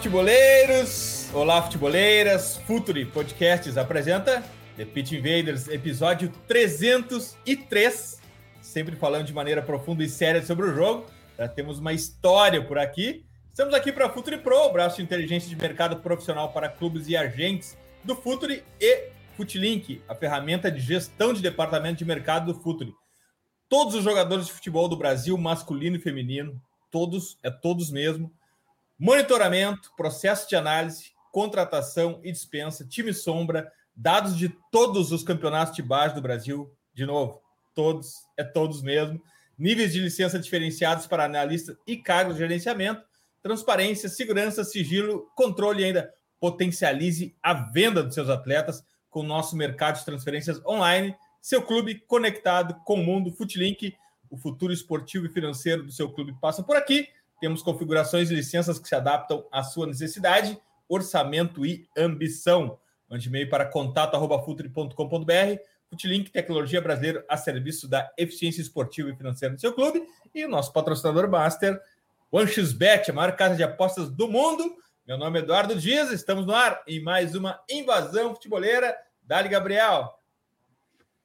Futeboleiros! Olá, futeboleiras! Futuri Podcasts apresenta The Pitch Invaders, episódio 303. Sempre falando de maneira profunda e séria sobre o jogo. Já temos uma história por aqui. Estamos aqui para a Futuri Pro, braço de inteligência de mercado profissional para clubes e agentes do Futuri e Futlink, a ferramenta de gestão de departamento de mercado do Futuri. Todos os jogadores de futebol do Brasil, masculino e feminino, todos, é todos mesmo, monitoramento, processo de análise, contratação e dispensa, time sombra, dados de todos os campeonatos de base do Brasil, de novo, todos, é todos mesmo, níveis de licença diferenciados para analistas e cargos de gerenciamento, transparência, segurança, sigilo, controle ainda. Potencialize a venda dos seus atletas com o nosso mercado de transferências online, seu clube conectado com o mundo. Futlink, o futuro esportivo e financeiro do seu clube passa por aqui. Temos configurações e licenças que se adaptam à sua necessidade, orçamento e ambição. Mande e-mail para contato.futre.com.br. Futlink, tecnologia brasileira a serviço da eficiência esportiva e financeira do seu clube. E o nosso patrocinador master, OneXBet, a maior casa de apostas do mundo. Meu nome é Eduardo Dias, estamos no ar em mais uma invasão futeboleira. Dali, Gabriel.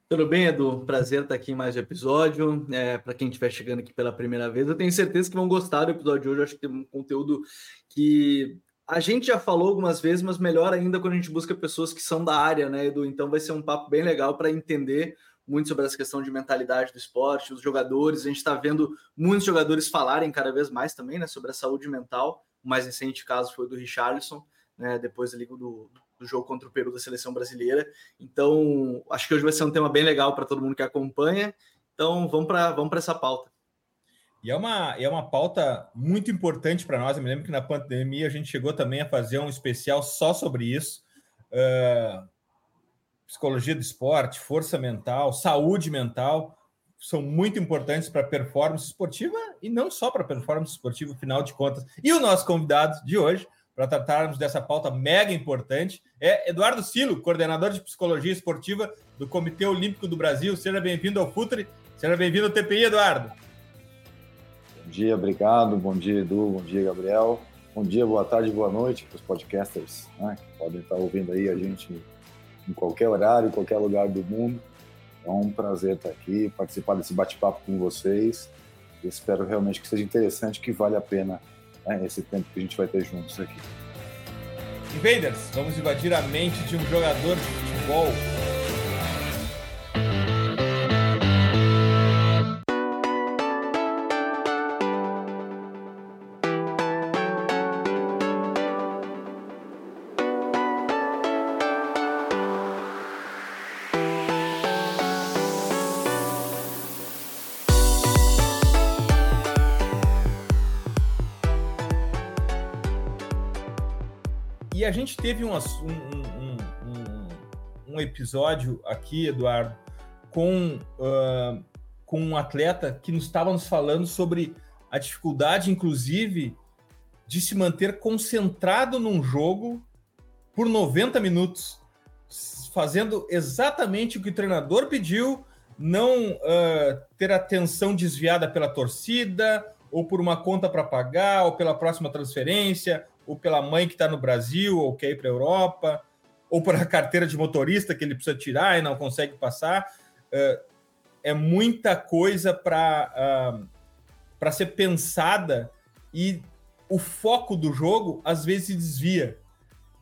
Tudo bem, Edu? Prazer estar aqui em mais um episódio. É, Para quem estiver chegando aqui pela primeira vez, eu tenho certeza que vão gostar do episódio de hoje. Eu acho que tem um conteúdo que a gente já falou algumas vezes, mas melhor ainda quando a gente busca pessoas que são da área, né, Edu? Então vai ser um papo bem legal para entender muito sobre essa questão de mentalidade do esporte, os jogadores. A gente está vendo muitos jogadores falarem cada vez mais também, né, sobre a saúde mental. O mais recente caso foi o do Richarlison, né, depois ali do, do jogo contra o Peru da seleção brasileira. Então, acho que hoje vai ser um tema bem legal para todo mundo que acompanha. Então, vamos para vamos essa pauta. E é uma, é uma pauta muito importante para nós. Eu me lembro que na pandemia a gente chegou também a fazer um especial só sobre isso. Uh, psicologia do esporte, força mental, saúde mental são muito importantes para a performance esportiva e não só para a performance esportiva, afinal de contas. E o nosso convidado de hoje para tratarmos dessa pauta mega importante é Eduardo Silo, coordenador de psicologia esportiva do Comitê Olímpico do Brasil. Seja bem-vindo ao Futre, seja bem-vindo ao TPI, Eduardo. Bom dia, obrigado. Bom dia, Edu. Bom dia, Gabriel. Bom dia, boa tarde, boa noite para os podcasters né, que podem estar ouvindo aí a gente em qualquer horário, em qualquer lugar do mundo. É um prazer estar aqui, participar desse bate-papo com vocês. Espero realmente que seja interessante, que vale a pena né, esse tempo que a gente vai ter juntos aqui. Invaders, vamos invadir a mente de um jogador de futebol. Gente teve um, um, um, um episódio aqui, Eduardo, com, uh, com um atleta que nos estava nos falando sobre a dificuldade, inclusive, de se manter concentrado num jogo por 90 minutos, fazendo exatamente o que o treinador pediu, não uh, ter atenção desviada pela torcida, ou por uma conta para pagar, ou pela próxima transferência, ou pela mãe que está no Brasil, ou quer ir para a Europa, ou por a carteira de motorista que ele precisa tirar e não consegue passar. É muita coisa para para ser pensada e o foco do jogo às vezes desvia.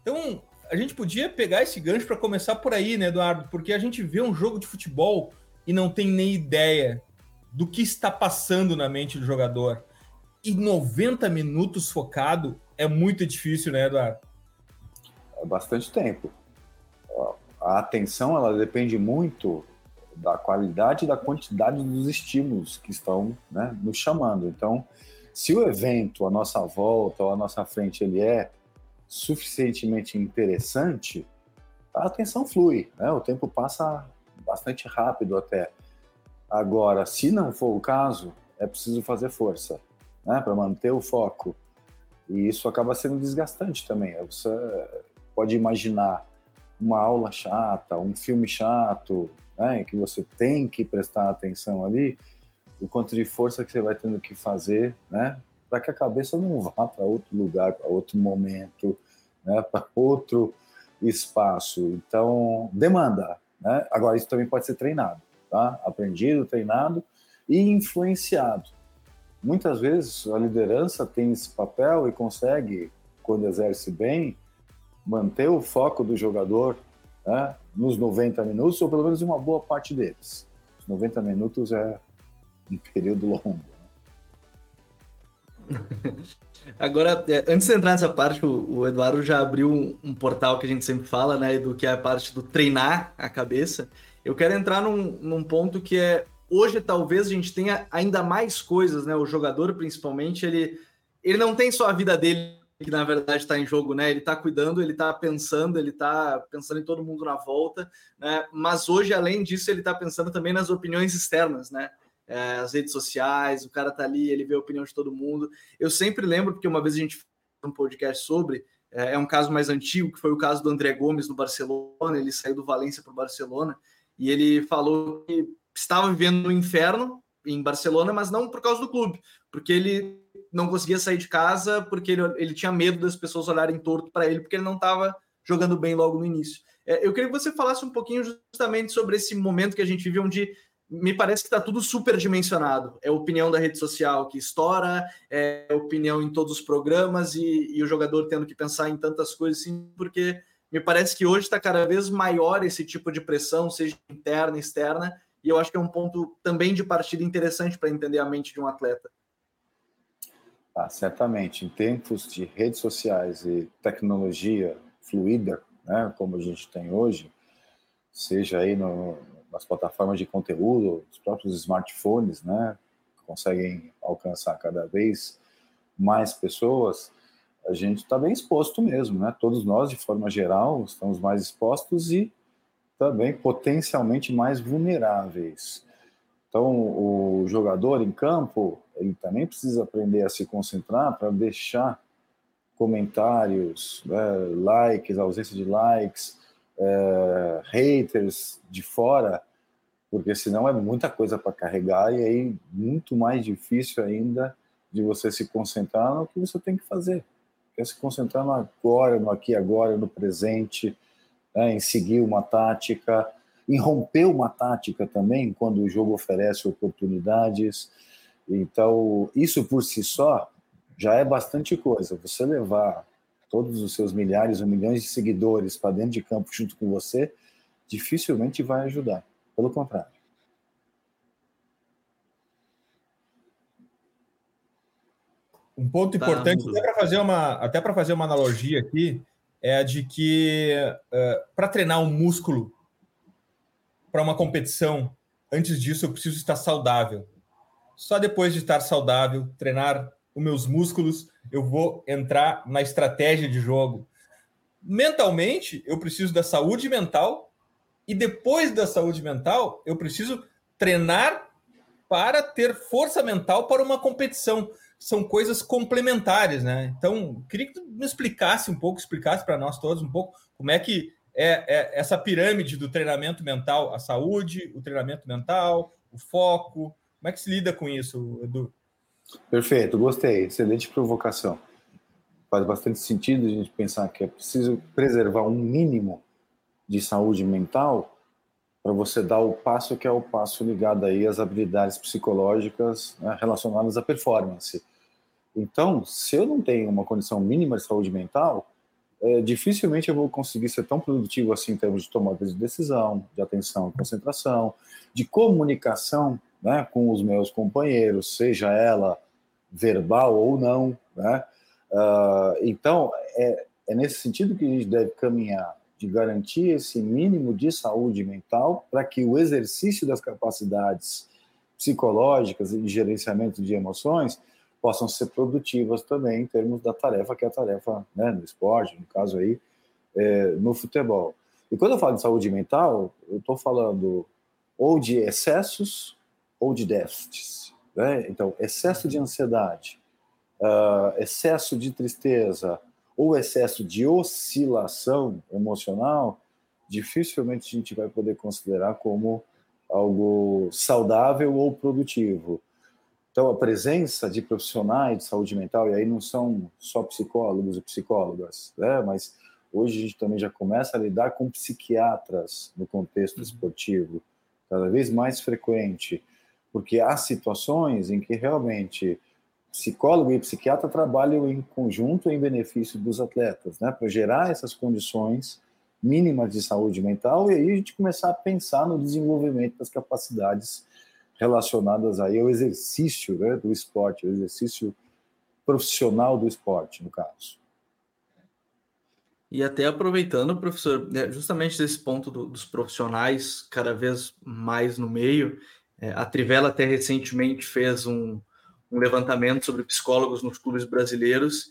Então, a gente podia pegar esse gancho para começar por aí, né, Eduardo? Porque a gente vê um jogo de futebol e não tem nem ideia do que está passando na mente do jogador. E 90 minutos focado é muito difícil, né, Eduardo? É bastante tempo. A atenção, ela depende muito da qualidade e da quantidade dos estímulos que estão né, nos chamando. Então, se o evento, a nossa volta ou a nossa frente, ele é suficientemente interessante, a atenção flui, né? o tempo passa bastante rápido até. Agora, se não for o caso, é preciso fazer força né? para manter o foco. E isso acaba sendo desgastante também. Você pode imaginar uma aula chata, um filme chato, né, que você tem que prestar atenção ali, o quanto de força que você vai tendo que fazer, né, para que a cabeça não vá para outro lugar, para outro momento, né, para outro espaço. Então, demanda. Né? Agora, isso também pode ser treinado, tá? Aprendido, treinado e influenciado. Muitas vezes a liderança tem esse papel e consegue, quando exerce bem, manter o foco do jogador né, nos 90 minutos, ou pelo menos uma boa parte deles. Os 90 minutos é um período longo. Né? Agora, é, antes de entrar nessa parte, o, Eduardo já abriu um, portal que a gente sempre fala, né, do que é a parte do treinar a cabeça. Eu quero entrar num, num ponto que é hoje talvez a gente tenha ainda mais coisas, né? O jogador, principalmente, ele, ele não tem só a vida dele que na verdade está em jogo, né? Ele está cuidando, ele está pensando, ele está pensando em todo mundo na volta, né? Mas hoje, além disso, ele está pensando também nas opiniões externas, né? É, as redes sociais, o cara tá ali, ele vê a opinião de todo mundo. Eu sempre lembro, porque uma vez a gente fez um podcast sobre, é, é um caso mais antigo, que foi o caso do André Gomes no Barcelona, ele saiu do Valência para o Barcelona, e ele falou que estava vivendo no inferno em Barcelona, mas não por causa do clube, porque ele não conseguia sair de casa porque ele, ele tinha medo das pessoas olharem torto para ele, porque ele não estava jogando bem logo no início. É, eu queria que você falasse um pouquinho justamente sobre esse momento que a gente vive, onde me parece que está tudo superdimensionado. É opinião da rede social que estoura, é opinião em todos os programas e, e o jogador tendo que pensar em tantas coisas assim, porque me parece que hoje está cada vez maior esse tipo de pressão, seja interna, externa, e eu acho que é um ponto também de partida interessante para entender a mente de um atleta. Ah, certamente. Em tempos de redes sociais e tecnologia fluida, né, como a gente tem hoje, seja aí no, nas plataformas de conteúdo, os próprios smartphones, né, conseguem alcançar cada vez mais pessoas, a gente está bem exposto mesmo, né? Todos nós, de forma geral, estamos mais expostos e também potencialmente mais vulneráveis. Então, o jogador em campo, ele também precisa aprender a se concentrar para deixar comentários, né, likes, ausência de likes, é, haters de fora, porque senão é muita coisa para carregar e aí muito mais difícil ainda de você se concentrar no que você tem que fazer. Quer se concentrar no agora, no aqui agora, no presente, né, em seguir uma tática, em romper uma tática também, quando o jogo oferece oportunidades. Então, isso por si só já é bastante coisa. Você levar todos os seus milhares ou milhões de seguidores para dentro de campo junto com você, dificilmente vai ajudar. Pelo contrário. Um ponto tá, importante, até para fazer uma até para fazer uma analogia aqui, é a de que uh, para treinar um músculo para uma competição, antes disso eu preciso estar saudável. Só depois de estar saudável, treinar os meus músculos, eu vou entrar na estratégia de jogo. Mentalmente, eu preciso da saúde mental e depois da saúde mental, eu preciso treinar para ter força mental para uma competição. São coisas complementares, né? Então, queria que tu me explicasse um pouco, explicasse para nós todos um pouco como é que é, é, essa pirâmide do treinamento mental, a saúde, o treinamento mental, o foco. Como é que se lida com isso, Edu? Perfeito, gostei. Excelente provocação. Faz bastante sentido a gente pensar que é preciso preservar um mínimo de saúde mental para você dar o passo que é o passo ligado aí às habilidades psicológicas né, relacionadas à performance. Então, se eu não tenho uma condição mínima de saúde mental, é, dificilmente eu vou conseguir ser tão produtivo assim em termos de tomada de decisão, de atenção e concentração, de comunicação né, com os meus companheiros, seja ela verbal ou não. Né? Uh, então, é, é nesse sentido que a gente deve caminhar, de garantir esse mínimo de saúde mental para que o exercício das capacidades psicológicas e de gerenciamento de emoções possam ser produtivas também em termos da tarefa que é a tarefa né, no esporte, no caso aí, é, no futebol. E quando eu falo de saúde mental, eu estou falando ou de excessos ou de déficits. Né? Então, excesso de ansiedade, uh, excesso de tristeza ou excesso de oscilação emocional, dificilmente a gente vai poder considerar como algo saudável ou produtivo. Então, a presença de profissionais de saúde mental, e aí não são só psicólogos e psicólogas, né? mas hoje a gente também já começa a lidar com psiquiatras no contexto uhum. esportivo, cada vez mais frequente, porque há situações em que realmente psicólogo e psiquiatra trabalham em conjunto em benefício dos atletas, né, para gerar essas condições mínimas de saúde mental e aí a gente começar a pensar no desenvolvimento das capacidades relacionadas aí ao exercício né, do esporte, o exercício profissional do esporte, no caso. E até aproveitando, professor, né, justamente desse ponto do, dos profissionais cada vez mais no meio, é, a Trivela até recentemente fez um, um levantamento sobre psicólogos nos clubes brasileiros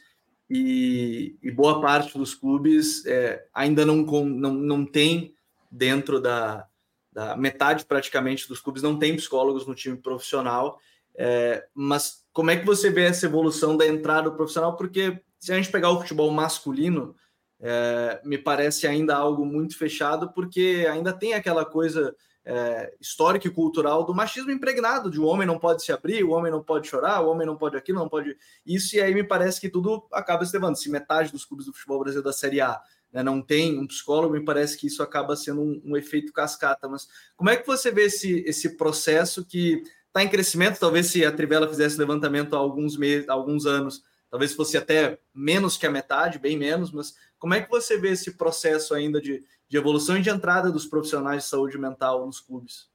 e, e boa parte dos clubes é, ainda não, não, não tem dentro da, da metade praticamente dos clubes não tem psicólogos no time profissional. É, mas como é que você vê essa evolução da entrada profissional? Porque se a gente pegar o futebol masculino, é, me parece ainda algo muito fechado, porque ainda tem aquela coisa é, histórica e cultural do machismo impregnado, de o homem não pode se abrir, o homem não pode chorar, o homem não pode aquilo, não pode isso, e aí me parece que tudo acaba se levando. Se metade dos clubes do futebol brasileiro da Série A né, não tem um psicólogo, me parece que isso acaba sendo um, um efeito cascata. Mas como é que você vê esse, esse processo que está em crescimento? Talvez se a Trivela fizesse levantamento há alguns meses, há alguns anos, talvez fosse até menos que a metade, bem menos, mas como é que você vê esse processo ainda de, de evolução e de entrada dos profissionais de saúde mental nos clubes?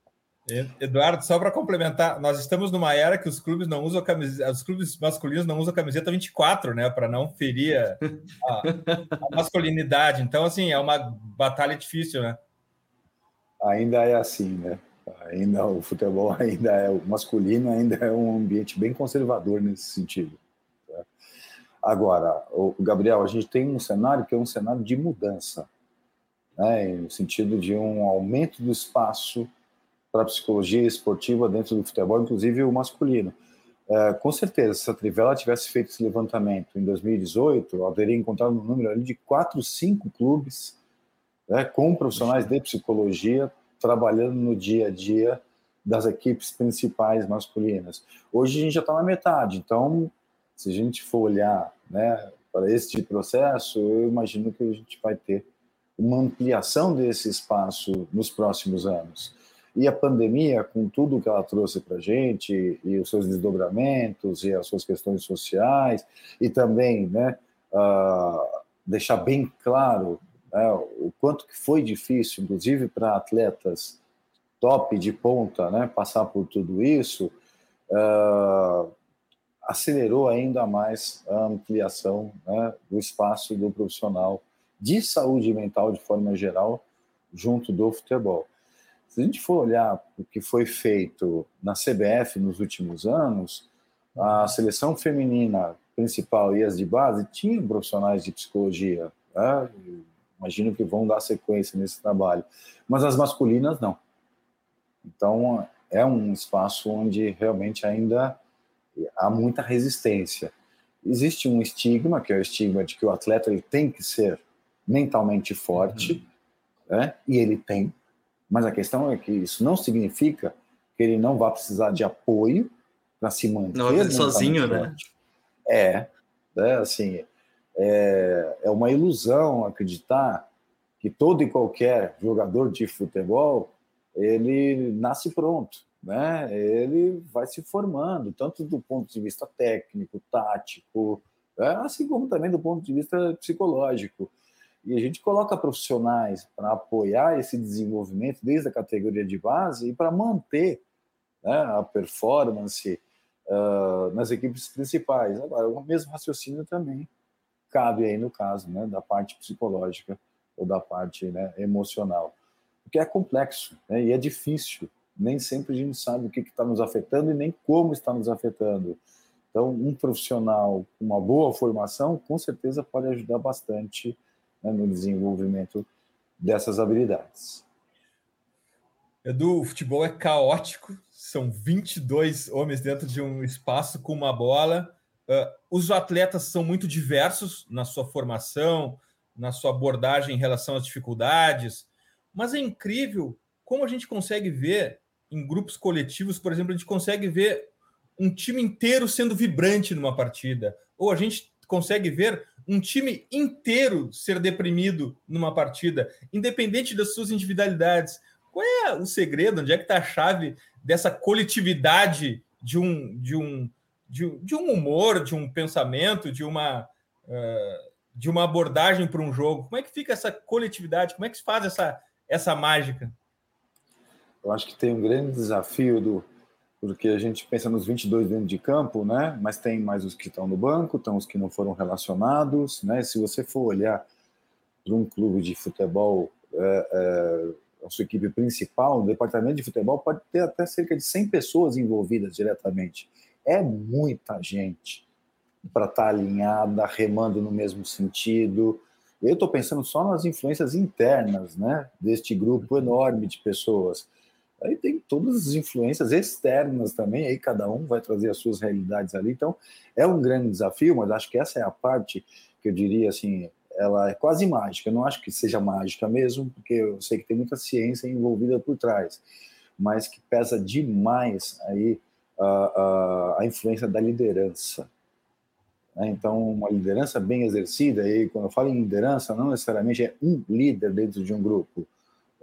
Eduardo, só para complementar, nós estamos numa era que os clubes não usam camiseta, os clubes masculinos não usam camiseta 24, né, para não ferir a, a, masculinidade. Então, assim, é uma batalha difícil, né? Ainda é assim, né? Ainda o futebol ainda é o masculino ainda é um ambiente bem conservador nesse sentido. Tá? Agora, o Gabriel, a gente tem um cenário que é um cenário de mudança, né, no sentido de um aumento do espaço para a psicologia esportiva dentro do futebol, inclusive o masculino. É, com certeza, se a Trivela tivesse feito esse levantamento em 2018, ela teria encontrado um número ali de 4, 5 clubes né, com profissionais de psicologia trabalhando no dia a dia das equipes principais masculinas. Hoje a gente já está na metade, então, se a gente for olhar né, para esse processo, eu imagino que a gente vai ter uma ampliação desse espaço nos próximos anos. E a pandemia, com tudo que ela trouxe para a gente, e os seus desdobramentos, e as suas questões sociais, e também né, uh, deixar bem claro né, o quanto que foi difícil, inclusive para atletas top de ponta, né, passar por tudo isso, uh, acelerou ainda mais a ampliação né, do espaço do profissional de saúde mental de forma geral junto do futebol. Se a gente for olhar o que foi feito na CBF nos últimos anos, a seleção feminina principal e as de base tinham profissionais de psicologia. Né? Imagino que vão dar sequência nesse trabalho. Mas as masculinas não. Então, é um espaço onde realmente ainda há muita resistência. Existe um estigma, que é o estigma de que o atleta ele tem que ser mentalmente forte, uhum. né? e ele tem, mas a questão é que isso não significa que ele não vai precisar de apoio para se manter. Não, sozinho, né? É, é assim, é, é uma ilusão acreditar que todo e qualquer jogador de futebol ele nasce pronto, né? Ele vai se formando tanto do ponto de vista técnico, tático, é, assim como também do ponto de vista psicológico. E a gente coloca profissionais para apoiar esse desenvolvimento desde a categoria de base e para manter né, a performance uh, nas equipes principais. Agora, o mesmo raciocínio também cabe aí no caso né, da parte psicológica ou da parte né, emocional. Porque é complexo né, e é difícil. Nem sempre a gente sabe o que está nos afetando e nem como está nos afetando. Então, um profissional com uma boa formação, com certeza, pode ajudar bastante né, no desenvolvimento dessas habilidades. Edu, o futebol é caótico, são 22 homens dentro de um espaço com uma bola. Uh, os atletas são muito diversos na sua formação, na sua abordagem em relação às dificuldades, mas é incrível como a gente consegue ver em grupos coletivos, por exemplo, a gente consegue ver um time inteiro sendo vibrante numa partida, ou a gente consegue ver um time inteiro ser deprimido numa partida, independente das suas individualidades. Qual é o segredo? Onde é que está a chave dessa coletividade de um, de um, de, de um humor, de um pensamento, de uma, uh, de uma abordagem para um jogo? Como é que fica essa coletividade? Como é que se faz essa, essa mágica? Eu acho que tem um grande desafio do porque a gente pensa nos 22 dentro de campo, né? Mas tem mais os que estão no banco, tem os que não foram relacionados, né? Se você for olhar para um clube de futebol é, é, a sua equipe principal, o departamento de futebol pode ter até cerca de 100 pessoas envolvidas diretamente. É muita gente para estar tá alinhada, remando no mesmo sentido. Eu estou pensando só nas influências internas, né, deste grupo enorme de pessoas. Aí tem todas as influências externas também, aí cada um vai trazer as suas realidades ali. Então, é um grande desafio, mas acho que essa é a parte que eu diria assim, ela é quase mágica. Eu não acho que seja mágica mesmo, porque eu sei que tem muita ciência envolvida por trás, mas que pesa demais aí a, a, a influência da liderança. Né? Então, uma liderança bem exercida, e quando eu falo em liderança, não necessariamente é um líder dentro de um grupo.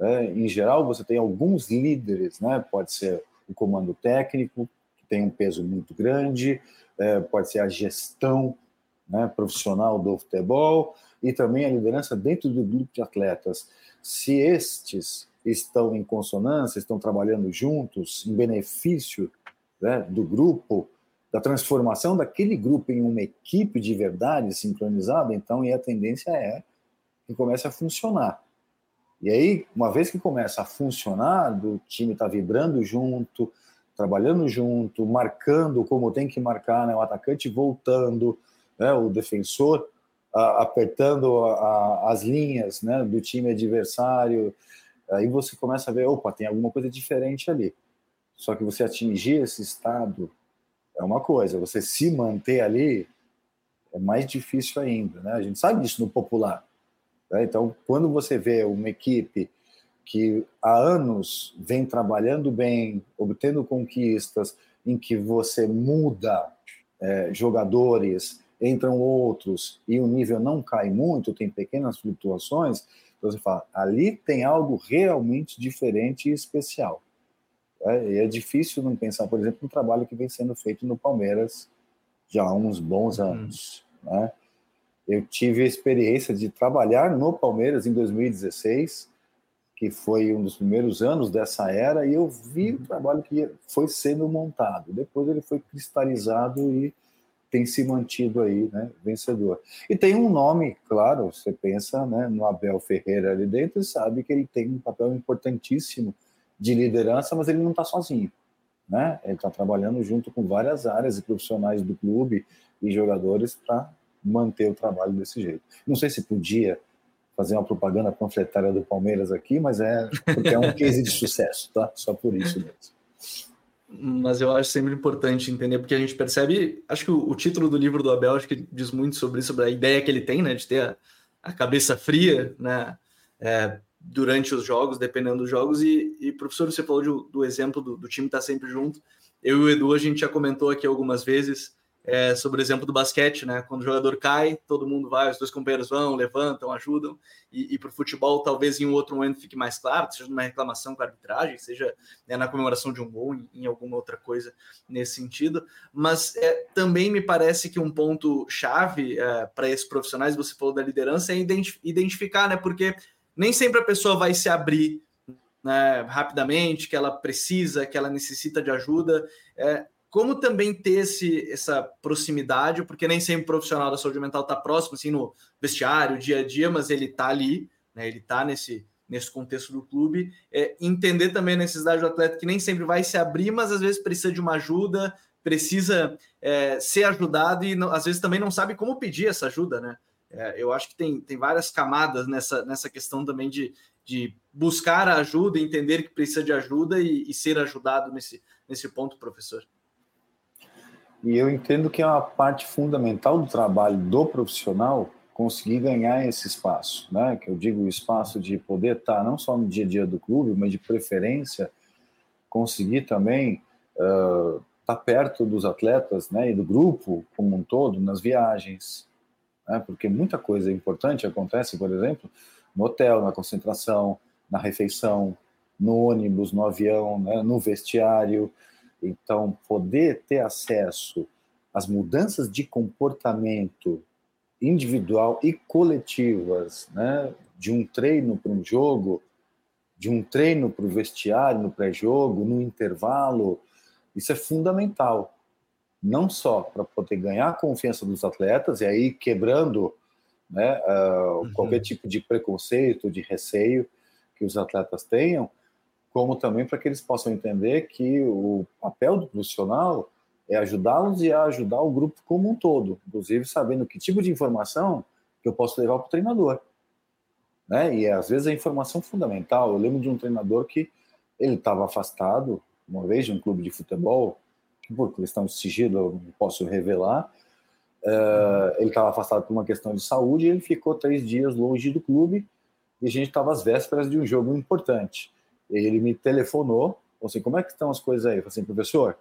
Né? Em geral, você tem alguns líderes, né? pode ser o comando técnico, que tem um peso muito grande, é, pode ser a gestão né, profissional do futebol, e também a liderança dentro do grupo de atletas. Se estes estão em consonância, estão trabalhando juntos em benefício né, do grupo, da transformação daquele grupo em uma equipe de verdade sincronizada, então e a tendência é que comece a funcionar. E aí, uma vez que começa a funcionar, o time está vibrando junto, trabalhando junto, marcando como tem que marcar, né, o atacante voltando, né, o defensor apertando a, as linhas né, do time adversário, aí você começa a ver, opa, tem alguma coisa diferente ali. Só que você atingir esse estado é uma coisa, você se manter ali é mais difícil ainda, né? A gente sabe disso no popular. Né? Então, quando você vê uma equipe que há anos vem trabalhando bem, obtendo conquistas, em que você muda é, jogadores, entram outros e o nível não cai muito, tem pequenas flutuações, então você fala, ali tem algo realmente diferente e especial. É, e é difícil não pensar, por exemplo, no trabalho que vem sendo feito no Palmeiras já há uns bons uhum. anos. Hum. Né? Eu tive a experiência de trabalhar no Palmeiras em 2016, que foi um dos primeiros anos dessa era, e eu vi o uhum. trabalho que foi sendo montado. Depois ele foi cristalizado e tem se mantido aí, né, vencedor. E tem um nome, claro, você pensa né, no Abel Ferreira ali dentro e sabe que ele tem um papel importantíssimo de liderança, mas ele não está sozinho. Né? Ele está trabalhando junto com várias áreas e profissionais do clube e jogadores para manter o trabalho desse jeito. Não sei se podia fazer uma propaganda panfletária do Palmeiras aqui, mas é porque é um case de sucesso, tá? Só por isso mesmo mas eu acho sempre importante entender, porque a gente percebe, acho que o, o, título do livro do Abel acho que diz muito sobre isso, sobre a ideia que ele tem, né, de ter a, a cabeça fria, né, é, durante os jogos, dependendo dos jogos, e, e professor, você falou de, do exemplo do, do time estar tá sempre junto, eu e o Edu, a gente já comentou aqui algumas vezes, é, sobre o exemplo do basquete, né? Quando o jogador cai, todo mundo vai, os dois companheiros vão, levantam, ajudam. E, e para o futebol, talvez em um outro momento fique mais claro, seja numa reclamação com a arbitragem, seja né, na comemoração de um gol, em, em, alguma outra coisa nesse sentido. Mas é, também me parece que um ponto chave é, para esses profissionais, você falou da liderança, é identificar, né? Porque nem sempre a pessoa vai se abrir né, rapidamente, que ela precisa, que ela necessita de ajuda. É, como também ter esse, essa proximidade, porque nem sempre o profissional da saúde mental está próximo, assim, no vestiário, dia a dia, mas ele está ali né? Ele está nesse, nesse contexto do clube. É, entender também a necessidade do atleta que nem sempre vai se abrir, mas às vezes precisa de uma ajuda, precisa é, ser ajudado e não, às vezes também não sabe como pedir essa ajuda, né? É, eu acho que tem, tem várias camadas nessa, nessa questão também de, de buscar a ajuda, entender que precisa de ajuda e, e ser ajudado nesse, nesse ponto, professor. E eu entendo que é uma parte fundamental do trabalho do profissional conseguir ganhar esse espaço, né? Que eu digo o espaço de poder estar não só no dia a dia do clube, mas de preferência conseguir também uh, estar perto dos atletas, né? E do grupo como um todo nas viagens, né? Porque muita coisa importante acontece, por exemplo, no hotel, na concentração, na refeição, no ônibus, no avião, né? no vestiário. Então, poder ter acesso às mudanças de comportamento individual e coletivas, né, de um treino para um jogo, de um treino para o vestiário, no pré-jogo, no intervalo, isso é fundamental. Não só para poder ganhar a confiança dos atletas, e aí quebrando né, uh, uhum. qualquer tipo de preconceito, de receio que os atletas tenham, como também para que eles possam entender que o papel do profissional é ajudá-los e ajudar o grupo como um todo, inclusive sabendo que tipo de informação que eu posso levar para o treinador. Né? E às vezes a informação fundamental. Eu lembro de um treinador que ele estava afastado uma vez de um clube de futebol, que por questão de sigilo eu não posso revelar. Uh, ele estava afastado por uma questão de saúde e ele ficou três dias longe do clube e a gente estava às vésperas de um jogo importante. Ele me telefonou, falou assim, como é que estão as coisas aí? Eu falei assim, professor,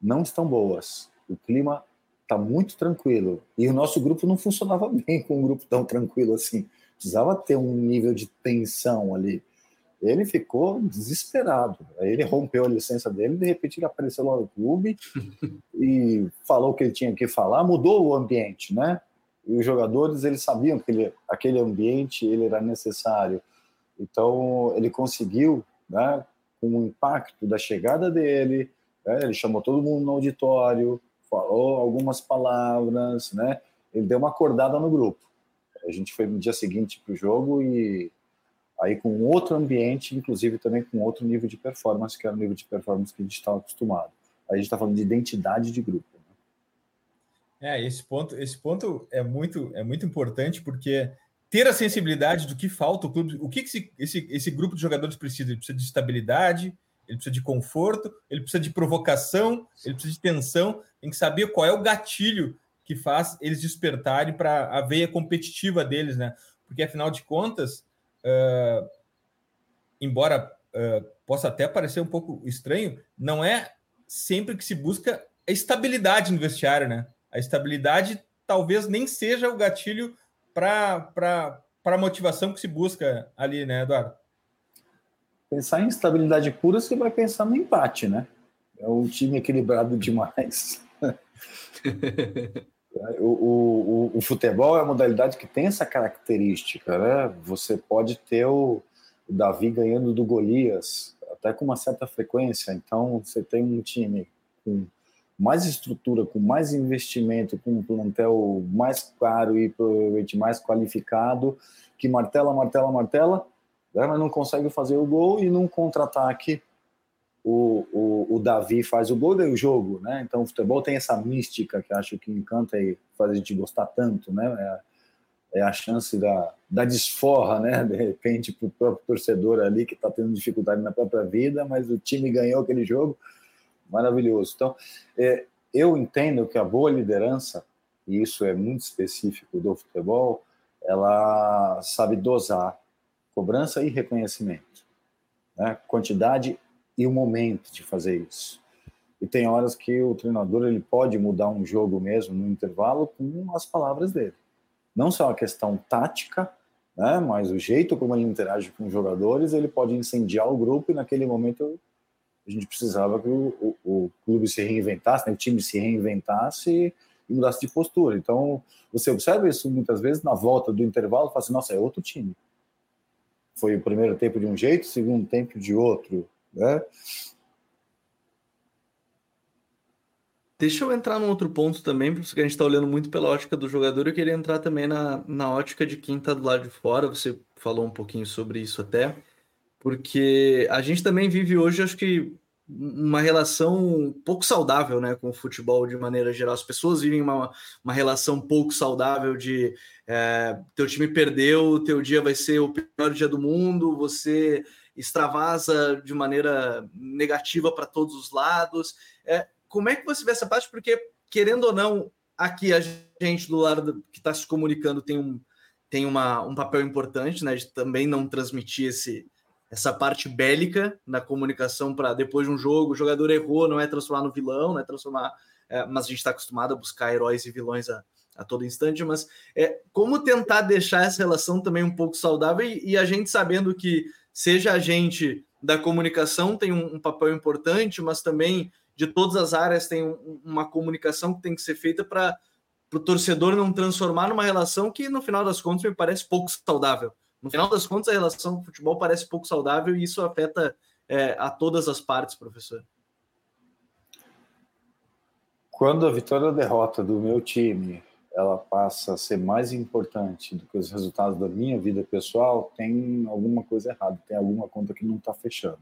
não estão boas. O clima está muito tranquilo. E o nosso grupo não funcionava bem com um grupo tão tranquilo assim. Precisava ter um nível de tensão ali. Ele ficou desesperado. Aí ele rompeu a licença dele, de repente ele apareceu lá no clube e falou o que ele tinha que falar, mudou o ambiente, né? E os jogadores, eles sabiam que ele, aquele ambiente ele era necessário. Então, ele conseguiu, né, com o impacto da chegada dele, né? Ele chamou todo mundo no auditório, falou algumas palavras, né? Ele deu uma acordada no grupo. A gente foi no dia seguinte para o jogo e aí com outro ambiente, inclusive também com outro nível de performance, que era o nível de performance que a gente estava acostumado. Aí a gente está falando de identidade de grupo. Né? É, esse ponto, esse ponto é muito, é muito importante porque ter a sensibilidade do que falta o clube, o que, que esse, esse, esse grupo de jogadores precisa? Ele precisa de estabilidade, ele precisa de conforto, ele precisa de provocação, ele precisa de tensão, tem que saber qual é o gatilho que faz eles despertarem para a veia competitiva deles, né? Porque afinal de contas, uh, embora uh, possa até parecer um pouco estranho, não é sempre que se busca a estabilidade no vestiário, né? A estabilidade talvez nem seja o gatilho para a motivação que se busca ali, né, Eduardo? Pensar em estabilidade pura, você vai pensar no empate, né? É um time equilibrado demais. o, o, o, futebol é a modalidade que tem essa característica, né? Você pode ter o, o Davi ganhando do Golias, até com uma certa frequência. Então, você tem um time com mais estrutura, com mais investimento, com um plantel mais caro e provavelmente mais qualificado, que martela, martela, martela, né, mas não consegue fazer o gol e num contra-ataque o, o, o, Davi faz o gol e o jogo, né? Então o futebol tem essa mística que acho que encanta e faz a gente gostar tanto, né? É é a chance da, da desforra, né? De repente para o próprio torcedor ali que está tendo dificuldade na própria vida, mas o time ganhou aquele jogo, maravilhoso. Então é, eu entendo que a boa liderança e isso é muito específico do futebol, ela sabe dosar cobrança e reconhecimento, né? quantidade e o momento de fazer isso. E tem horas que o treinador ele pode mudar um jogo mesmo no intervalo com as palavras dele. Não só a questão tática, né, mas o jeito como ele interage com os jogadores, ele pode incendiar o grupo e naquele momento a gente precisava que o, o, o clube se reinventasse, né, o time se reinventasse e mudasse de postura. Então, você observa isso muitas vezes na volta do intervalo, fala assim, nossa, é outro time foi o primeiro tempo de um jeito, segundo tempo de outro, né? Deixa eu entrar num outro ponto também, porque a gente está olhando muito pela ótica do jogador. Eu queria entrar também na, na ótica de quem está do lado de fora. Você falou um pouquinho sobre isso até, porque a gente também vive hoje, acho que, uma relação pouco saudável né, com o futebol de maneira geral. As pessoas vivem uma, uma relação pouco saudável de é, teu time perdeu, teu dia vai ser o pior dia do mundo, você extravasa de maneira negativa para todos os lados. É, como é que você vê essa parte? Porque, querendo ou não, aqui a gente do lado que está se comunicando tem um, tem uma, um papel importante, né? De também não transmitir esse, essa parte bélica na comunicação para depois de um jogo, o jogador errou, não é transformar no vilão, não é transformar. É, mas a gente está acostumado a buscar heróis e vilões a, a todo instante, mas é, como tentar deixar essa relação também um pouco saudável e, e a gente sabendo que seja a gente da comunicação tem um, um papel importante, mas também de todas as áreas tem uma comunicação que tem que ser feita para o torcedor não transformar numa relação que, no final das contas, me parece pouco saudável. No final das contas, a relação com o futebol parece pouco saudável e isso afeta é, a todas as partes, professor. Quando a vitória ou derrota do meu time ela passa a ser mais importante do que os resultados da minha vida pessoal, tem alguma coisa errada, tem alguma conta que não está fechando.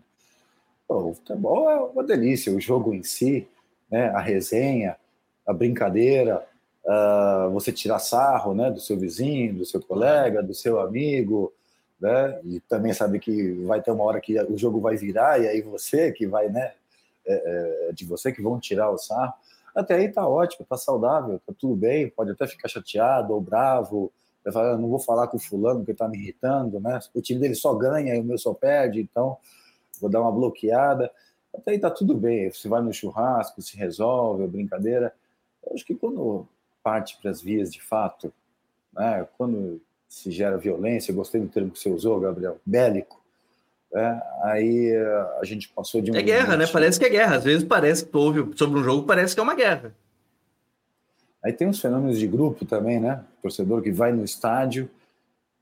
Pô, o futebol é uma delícia, o jogo em si, né, a resenha, a brincadeira, uh, você tirar sarro né, do seu vizinho, do seu colega, do seu amigo, né, e também sabe que vai ter uma hora que o jogo vai virar e aí você que vai, né, é, é, de você que vão tirar o sarro. Até aí tá ótimo, tá saudável, tá tudo bem, pode até ficar chateado ou bravo, vai falar, não vou falar com o fulano porque tá me irritando, né? O time dele só ganha e o meu só perde, então vou dar uma bloqueada. Até aí tá tudo bem, você vai no churrasco, se resolve, a brincadeira. Eu acho que quando parte para as vias de fato, né, quando se gera violência, eu gostei do termo que você usou, Gabriel, bélico, é, aí eh, a gente passou de um. É guerra, né? Parece que é guerra. Às vezes parece que sobre um jogo, parece que é uma guerra. Aí tem uns fenômenos de grupo também, né? O torcedor que vai no estádio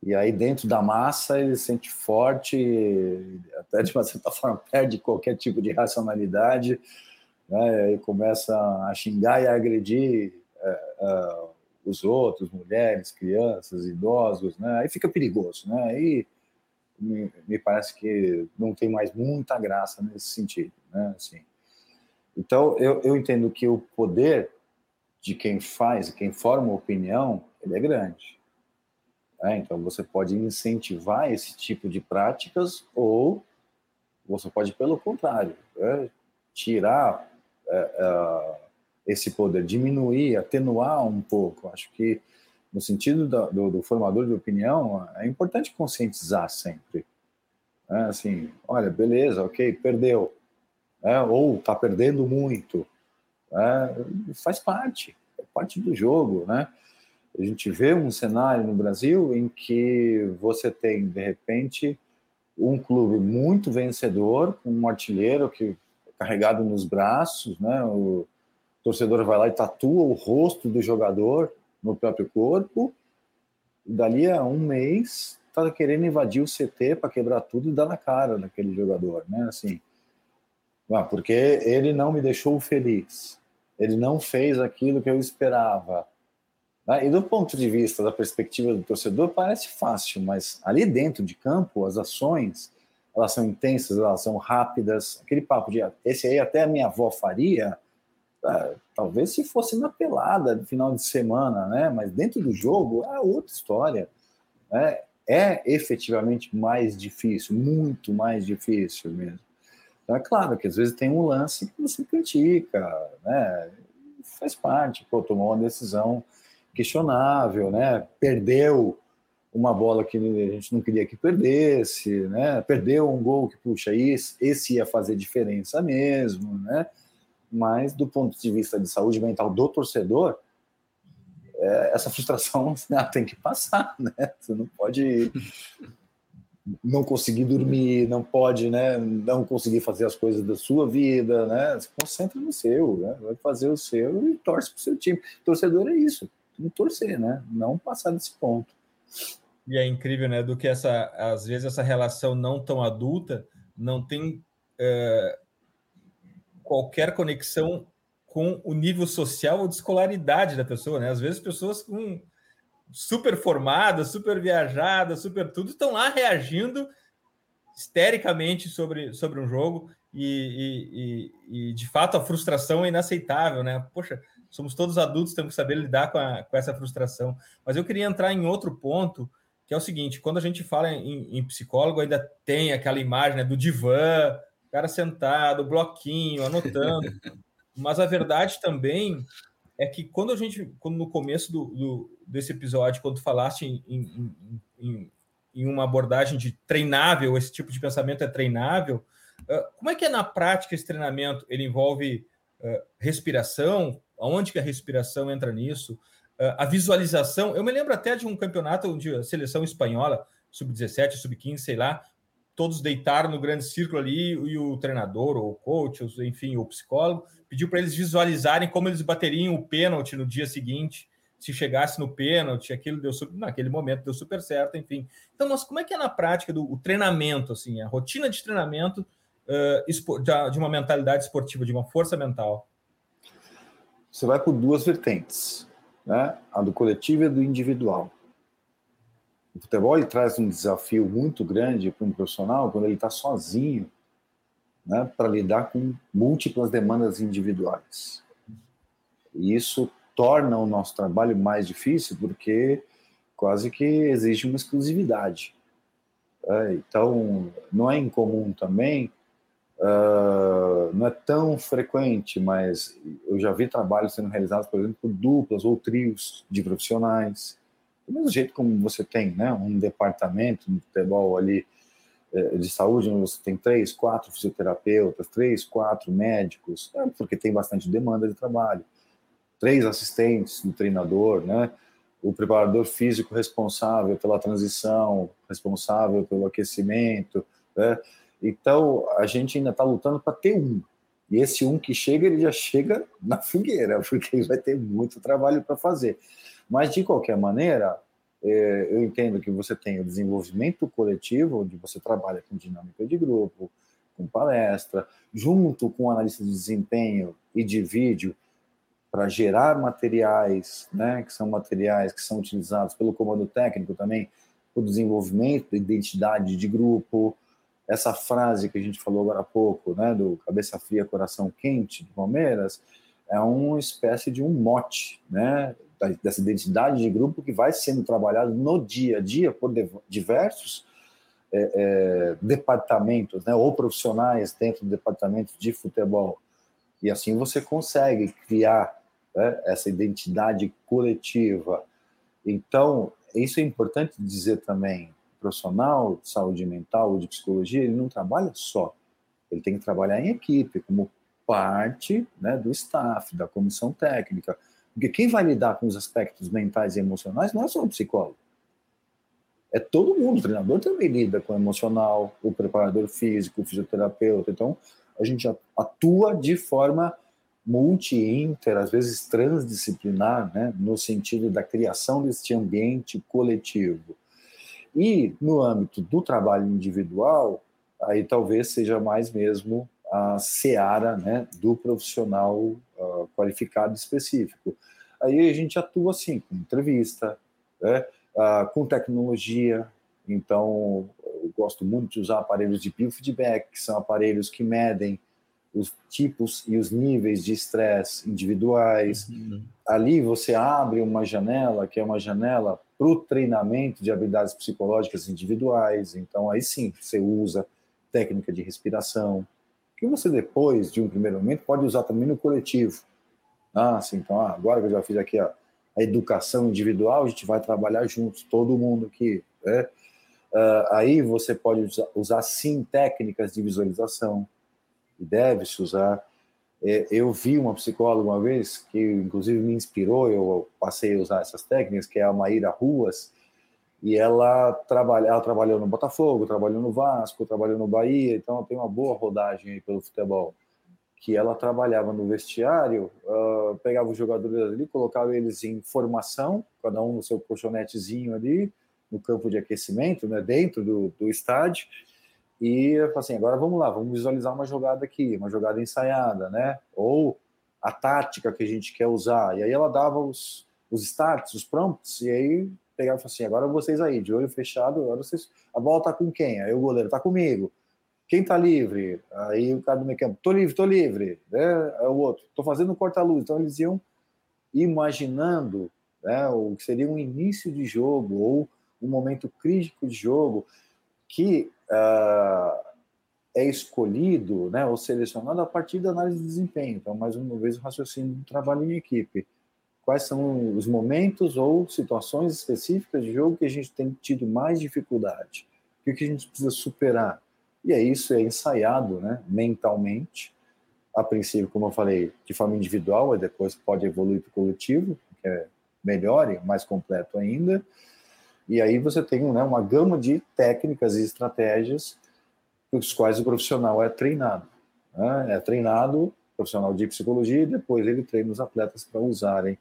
e aí, dentro da massa, ele se sente forte, até de uma certa forma perde qualquer tipo de racionalidade, né? e começa a xingar e a agredir é, os outros, mulheres, crianças, idosos, né? aí fica perigoso. Né? Aí me, me parece que não tem mais muita graça nesse sentido. Né? Assim, então, eu, eu entendo que o poder de quem faz, quem forma opinião, ele é grande. É, então, você pode incentivar esse tipo de práticas ou você pode, pelo contrário, é, tirar é, é, esse poder, diminuir, atenuar um pouco. Acho que, no sentido do, do, do formador de opinião, é importante conscientizar sempre. É, assim, olha, beleza, ok, perdeu. É, ou está perdendo muito. É, faz parte, é parte do jogo, né? A gente vê um cenário no Brasil em que você tem, de repente, um clube muito vencedor, um artilheiro que é carregado nos braços, né? O torcedor vai lá e tatua o rosto do jogador no próprio corpo. Dali a um mês, tá querendo invadir o CT para quebrar tudo e dar na cara daquele jogador, né? Assim, ah, porque ele não me deixou feliz, ele não fez aquilo que eu esperava. Né? E do ponto de vista da perspectiva do torcedor, parece fácil, mas ali dentro de campo, as ações, elas são intensas, elas são rápidas. Aquele papo de esse aí até a minha avó faria, é, talvez se fosse na pelada no final de semana, né? Mas dentro do jogo é outra história. Né? É efetivamente mais difícil, muito mais difícil mesmo. Então é claro que às vezes tem um lance que você critica, né? Faz parte, pô, tomou uma decisão questionável, né? Perdeu uma bola que a gente não queria que perdesse, né? Perdeu um gol que, puxa, esse ia fazer diferença mesmo, né? Mas do ponto de vista de saúde mental do torcedor, é, essa frustração tem que passar, né? Você não pode não conseguir dormir, não pode, né? Não conseguir fazer as coisas da sua vida, né? Se concentra no seu, né? Vai fazer o seu e torce para o seu time. Torcedor é isso tem que torcer, né? Não passar desse ponto. E é incrível, né? Do que essa, às vezes, essa relação não tão adulta não tem é, qualquer conexão com o nível social ou de escolaridade da pessoa, né? Às vezes pessoas com super formadas, super viajadas, super tudo, estão lá reagindo histericamente sobre, sobre um jogo e, e, e, de fato a frustração é inaceitável, né? Poxa, somos todos adultos, temos que saber lidar com, a, com essa frustração. Mas eu queria entrar em outro ponto, que é o seguinte: quando a gente fala em, em psicólogo, ainda tem aquela imagem né, do divã, cara sentado, bloquinho, anotando. Mas a verdade também é que quando a gente, quando no começo do, do desse episódio, quando falaste em, em, em, em, uma abordagem de treinável, esse tipo de pensamento é treinável, uh, como é que é na prática esse treinamento? Ele envolve uh, respiração? Aonde que a respiração entra nisso? Uh, a visualização, eu me lembro até de um campeonato de seleção espanhola, sub-17, sub-15, sei lá, todos deitaram no grande círculo ali e o treinador, ou o coach, enfim, o psicólogo, pediu para eles visualizarem como eles bateriam o pênalti no dia seguinte, se chegasse no pênalti, aquilo deu super, naquele momento deu super certo, enfim. Então, mas como é que é na prática do treinamento, assim, a rotina de treinamento uh, de uma mentalidade esportiva, de uma força mental? Você vai por duas vertentes, né? A do coletivo e a do individual. O futebol ele traz um desafio muito grande para um profissional quando ele está sozinho, né, para lidar com múltiplas demandas individuais. E isso torna o nosso trabalho mais difícil porque quase que exige uma exclusividade. É, então, não é incomum também, uh, não é tão frequente, mas eu já vi trabalhos sendo realizados, por exemplo, por duplas ou trios de profissionais do mesmo jeito como você tem né, um departamento no futebol ali é, de saúde, onde você tem três, quatro fisioterapeutas, três, quatro médicos, é, porque tem bastante demanda de trabalho, três assistentes do treinador, né? o preparador físico responsável pela transição, responsável pelo aquecimento. Né? Então, a gente ainda está lutando para ter um. E esse um que chega, ele já chega na fogueira, porque ele vai ter muito trabalho para fazer. Mas, de qualquer maneira, é, eu entendo que você tem o desenvolvimento coletivo, onde você trabalha com dinâmica de grupo, com palestra, junto com analista de desempenho e de vídeo, para gerar materiais, né, que são materiais que são utilizados pelo comando técnico também, o desenvolvimento da identidade de grupo, essa frase que a gente falou agora há pouco, né, do cabeça fria, coração quente, do Palmeiras, é uma espécie de um mote, né, dessa identidade de grupo que vai sendo trabalhado no dia a dia por diversos é, é, departamentos, né, ou profissionais dentro do departamento de futebol. E assim você consegue criar né, essa identidade coletiva. Então, isso é importante dizer também. O profissional de saúde mental ou de psicologia, ele não trabalha só. Ele tem que trabalhar em equipe, como parte né, do staff, da comissão técnica, porque quem vai lidar com os aspectos mentais e emocionais não é só o psicólogo. É todo mundo. O treinador também lida com o emocional, o preparador físico, o fisioterapeuta. Então, a gente atua de forma multi-inter, às vezes transdisciplinar, né, no sentido da criação deste ambiente coletivo. E no âmbito do trabalho individual, aí talvez seja mais mesmo a seara né, do profissional uh, qualificado específico. Aí a gente atua assim, com entrevista, né, uh, com tecnologia. Então, eu gosto muito de usar aparelhos de biofeedback, que são aparelhos que medem os tipos e os níveis de estresse individuais. Uhum. Ali você abre uma janela, que é uma janela para o treinamento de habilidades psicológicas individuais. Então, aí sim, você usa técnica de respiração, que você depois, de um primeiro momento, pode usar também no coletivo. Ah, sim, então ah, agora que eu já fiz aqui a, a, educação individual, a gente vai trabalhar juntos, todo mundo aqui. Né? Uh, aí você pode usar, usar, sim técnicas de visualização, e deve-se usar. É, eu vi uma psicóloga uma vez, que inclusive me inspirou, eu passei a usar essas técnicas, que é a Maíra Ruas, e ela, trabalha, ela trabalhou no Botafogo, trabalhou no Vasco, trabalhou no Bahia, então ela tem uma boa rodagem pelo futebol. Que ela trabalhava no vestiário, uh, pegava os jogadores ali, colocava eles em formação, cada um no seu colchonetezinho ali, no campo de aquecimento, né, dentro do, do estádio, e assim, agora vamos lá, vamos visualizar uma jogada aqui, uma jogada ensaiada, né? Ou a tática que a gente quer usar. E aí ela dava os, os starts, os prompts, e aí pegava e falava assim: agora vocês aí, de olho fechado, agora vocês. A bola tá com quem? Aí o goleiro tá comigo. Quem tá livre? Aí o cara do meio campo, tô livre, tô livre. É, é o outro, tô fazendo corta-luz. Então eles iam imaginando né, o que seria um início de jogo ou um momento crítico de jogo que uh, é escolhido né, ou selecionado a partir da análise de desempenho. Então, mais uma vez, o raciocínio do trabalho em equipe. Quais são os momentos ou situações específicas de jogo que a gente tem tido mais dificuldade? O que a gente precisa superar? E aí isso é ensaiado né, mentalmente, a princípio, como eu falei, de forma individual, e depois pode evoluir para o coletivo, que é melhor e mais completo ainda. E aí você tem né, uma gama de técnicas e estratégias os quais o profissional é treinado. Né? É treinado, profissional de psicologia, e depois ele treina os atletas para usarem.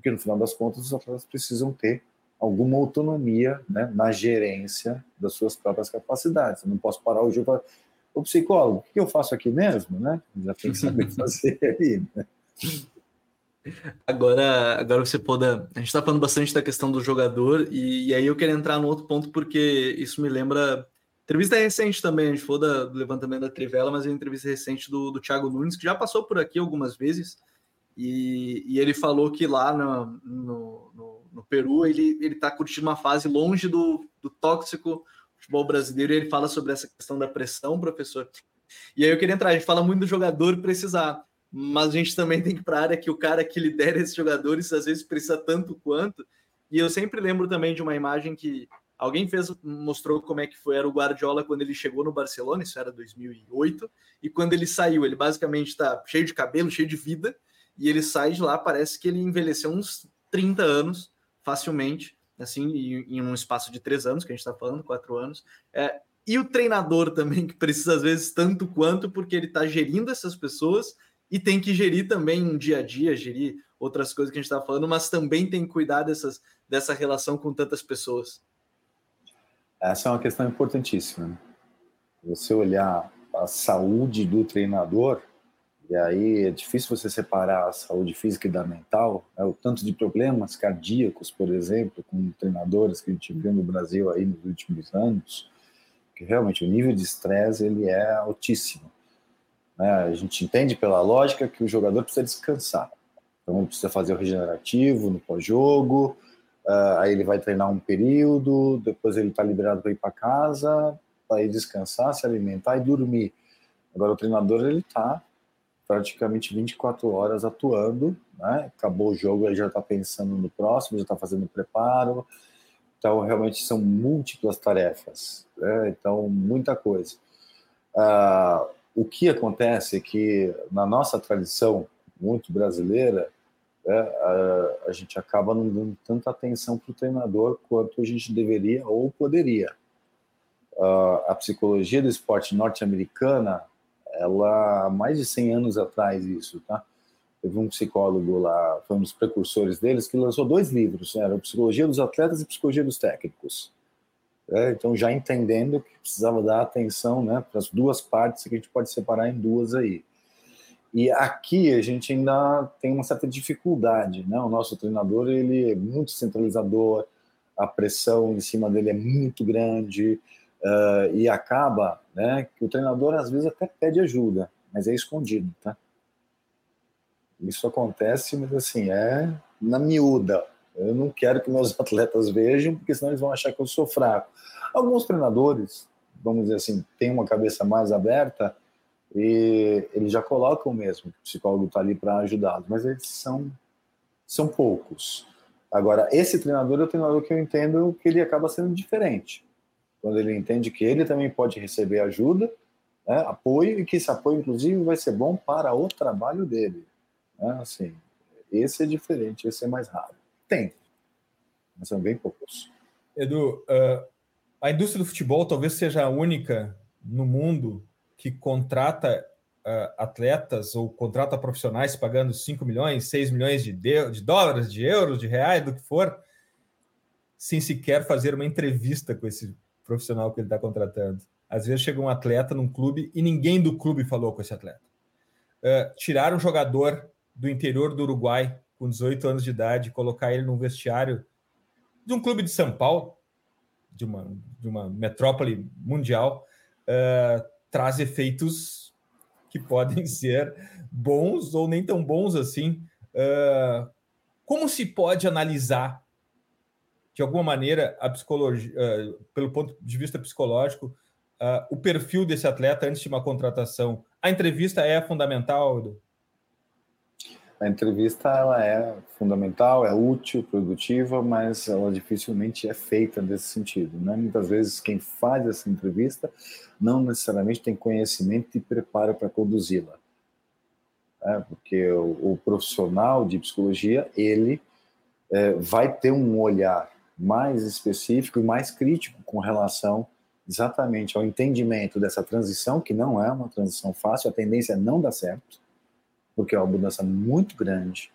Porque no final das contas, os atletas precisam ter alguma autonomia né, na gerência das suas próprias capacidades. Eu não posso parar o jogo e falar, o psicólogo, o que eu faço aqui mesmo? Né? Já tem que saber fazer aí. Né? Agora, agora você pode. A gente está falando bastante da questão do jogador, e, e, aí eu quero entrar no outro ponto, porque isso me lembra. Entrevista recente também, a gente falou da, do levantamento da Trivela, mas é uma entrevista recente do, do Thiago Nunes, que já passou por aqui algumas vezes, e, e ele falou que lá no, no, no, no Peru ele está curtindo uma fase longe do, do tóxico futebol brasileiro, e ele fala sobre essa questão da pressão, professor. E aí eu queria entrar, a gente fala muito do jogador precisar mas a gente também tem que ir para a área que o cara que lidera esses jogadores às vezes precisa tanto quanto. E eu sempre lembro também de uma imagem que alguém fez, mostrou como é que foi era o Guardiola quando ele chegou no Barcelona, isso era 2008, e quando ele saiu, ele basicamente está cheio de cabelo, cheio de vida, e ele sai de lá, parece que ele envelheceu uns 30 anos facilmente, assim, em, um espaço de três anos, que a gente está falando, quatro anos. É, e o treinador também, que precisa às vezes tanto quanto, porque ele está gerindo essas pessoas e tem que gerir também um dia a dia, gerir outras coisas que a gente está falando, mas também tem que cuidar dessas, dessa relação com tantas pessoas. Essa é uma questão importantíssima. Né? Você olhar a saúde do treinador, e aí é difícil você separar a saúde física e da mental, é o tanto de problemas cardíacos, por exemplo, com treinadores que a gente viu no Brasil aí nos últimos anos, que realmente o nível de estresse ele é altíssimo. Né? A gente entende pela lógica que o jogador precisa descansar. Então, precisa fazer o regenerativo no pós-jogo, uh, aí ele vai treinar um período, depois ele está liberado para ir para casa, para ir descansar, se alimentar e dormir. Agora, o treinador, ele está praticamente 24 horas atuando, né? acabou o jogo, ele já está pensando no próximo, já está fazendo preparo. Então, realmente são múltiplas tarefas, né? então, muita coisa. Uh, o que acontece é que na nossa tradição muito brasileira, é, a, a, gente acaba não dando tanta atenção para o treinador quanto a gente deveria ou poderia. Uh, a psicologia do esporte norte-americana, ela há mais de 100 anos atrás isso, tá? Teve um psicólogo lá, foi um dos precursores deles, que lançou dois livros, né? era Psicologia dos Atletas e Psicologia dos Técnicos. É, então, já entendendo que precisava dar atenção né, para as duas partes, que a gente pode separar em duas aí. E aqui a gente ainda tem uma certa dificuldade, né? O nosso treinador ele é muito centralizador, a pressão em cima dele é muito grande uh, e acaba, né? Que o treinador às vezes até pede ajuda, mas é escondido, tá? Isso acontece, mas assim é na miúda. Eu não quero que meus atletas vejam, porque senão eles vão achar que eu sou fraco. Alguns treinadores, vamos dizer assim, têm uma cabeça mais aberta e eles já colocam mesmo que o psicólogo está ali para ajudá-los, mas eles são, são poucos. Agora, esse treinador é o treinador que eu entendo que ele acaba sendo diferente. Quando ele entende que ele também pode receber ajuda, né, apoio, e que esse apoio, inclusive, vai ser bom para o trabalho dele. Né? Assim, esse é diferente, esse é mais raro. Tem, mas são bem poucos. Edu, uh, a indústria do futebol talvez seja a única no mundo que contrata uh, atletas ou contrata profissionais pagando 5 milhões, 6 milhões de, de, de dólares, de euros, de reais, do que for, sem sequer fazer uma entrevista com esse profissional que ele está contratando. Às vezes chega um atleta num clube e ninguém do clube falou com esse atleta. Uh, tirar um jogador do interior do Uruguai, com 18 anos de idade, colocar ele num vestiário de um clube de São Paulo, de uma, de uma metrópole mundial, uh, traz efeitos que podem ser bons ou nem tão bons assim. Uh, como se pode analisar, de alguma maneira, a psicologia, uh, pelo ponto de vista psicológico, o perfil desse atleta antes de uma contratação? A entrevista é fundamental, Edu? A entrevista ela é fundamental, é útil, produtiva, mas ela dificilmente é feita nesse sentido. Né? Muitas vezes quem faz essa entrevista não necessariamente tem conhecimento e preparo para conduzi-la. É, porque o, o, profissional de psicologia, ele é, vai ter um olhar mais específico e mais crítico com relação exatamente ao entendimento dessa transição, que não é uma transição fácil, a tendência é não dar certo, porque é uma mudança muito grande,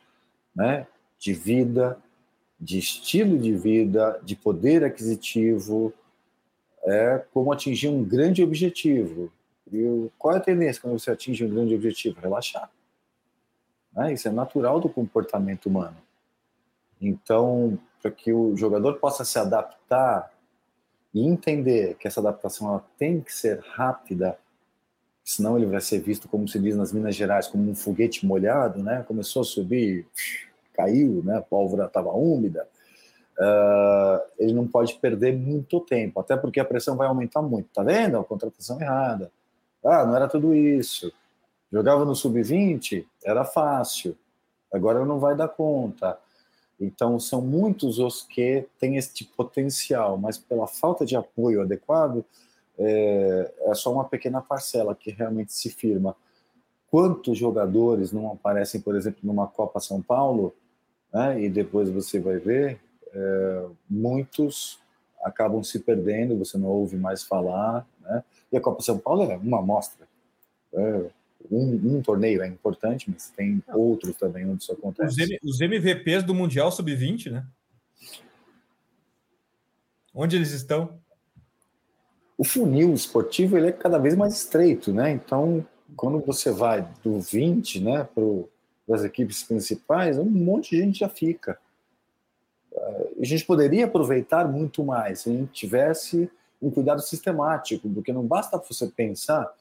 né? De vida, de estilo de vida, de poder aquisitivo, é como atingir um grande objetivo. E qual é a tendência quando você atinge um grande objetivo? Relaxar. Né? Isso é natural do comportamento humano. Então, para que o jogador possa se adaptar e entender que essa adaptação ela tem que ser rápida senão ele vai ser visto, como se diz nas Minas Gerais, como um foguete molhado, né? Começou a subir, caiu, né? A pólvora estava úmida. Uh, ele não pode perder muito tempo, até porque a pressão vai aumentar muito. Tá vendo? A contratação errada. Ah, não era tudo isso. Jogava no sub-20, era fácil. Agora não vai dar conta. Então, são muitos os que têm este potencial, mas pela falta de apoio adequado, é, é só uma pequena parcela que realmente se firma. Quantos jogadores não aparecem, por exemplo, numa Copa São Paulo, né, e depois você vai ver, é, muitos acabam se perdendo, você não ouve mais falar, né? E a Copa São Paulo é uma amostra. É, um, um, torneio é importante, mas tem outros também onde isso acontece. Os, M, os MVPs do Mundial Sub-20, né? Onde eles estão? o funil esportivo ele é cada vez mais estreito, né? Então, quando você vai do 20, né, para as equipes principais, um monte de gente já fica. Eh, a gente poderia aproveitar muito mais se a gente tivesse um cuidado sistemático, porque não basta você pensar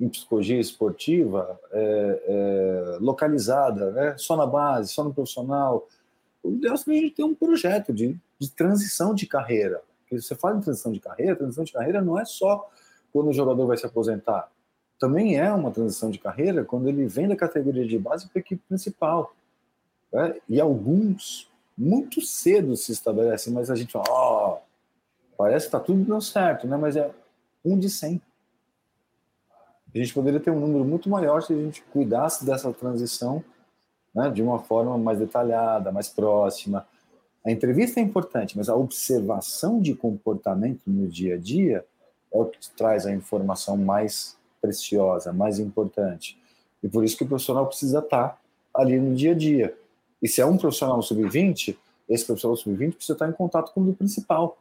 em psicologia esportiva é, é, localizada, né? só na base, só no profissional. O ideal é a gente ter um projeto de, de transição de carreira porque você fala em transição de carreira, transição de carreira não é só quando o jogador vai se aposentar. Também é uma transição de carreira quando ele vem da categoria de base para a equipe principal. Né? E alguns, muito cedo se estabelecem, mas a gente fala, ó, oh, parece que está tudo dando certo, né? mas é um de cem. A gente poderia ter um número muito maior se a gente cuidasse dessa transição né, de uma forma mais detalhada, mais próxima, a entrevista é importante, mas a observação de comportamento no dia a dia é o que traz a informação mais preciosa, mais importante. E por isso que o profissional precisa estar ali no dia a dia. E se é um profissional sub-20, esse profissional sub-20 precisa estar em contato com o principal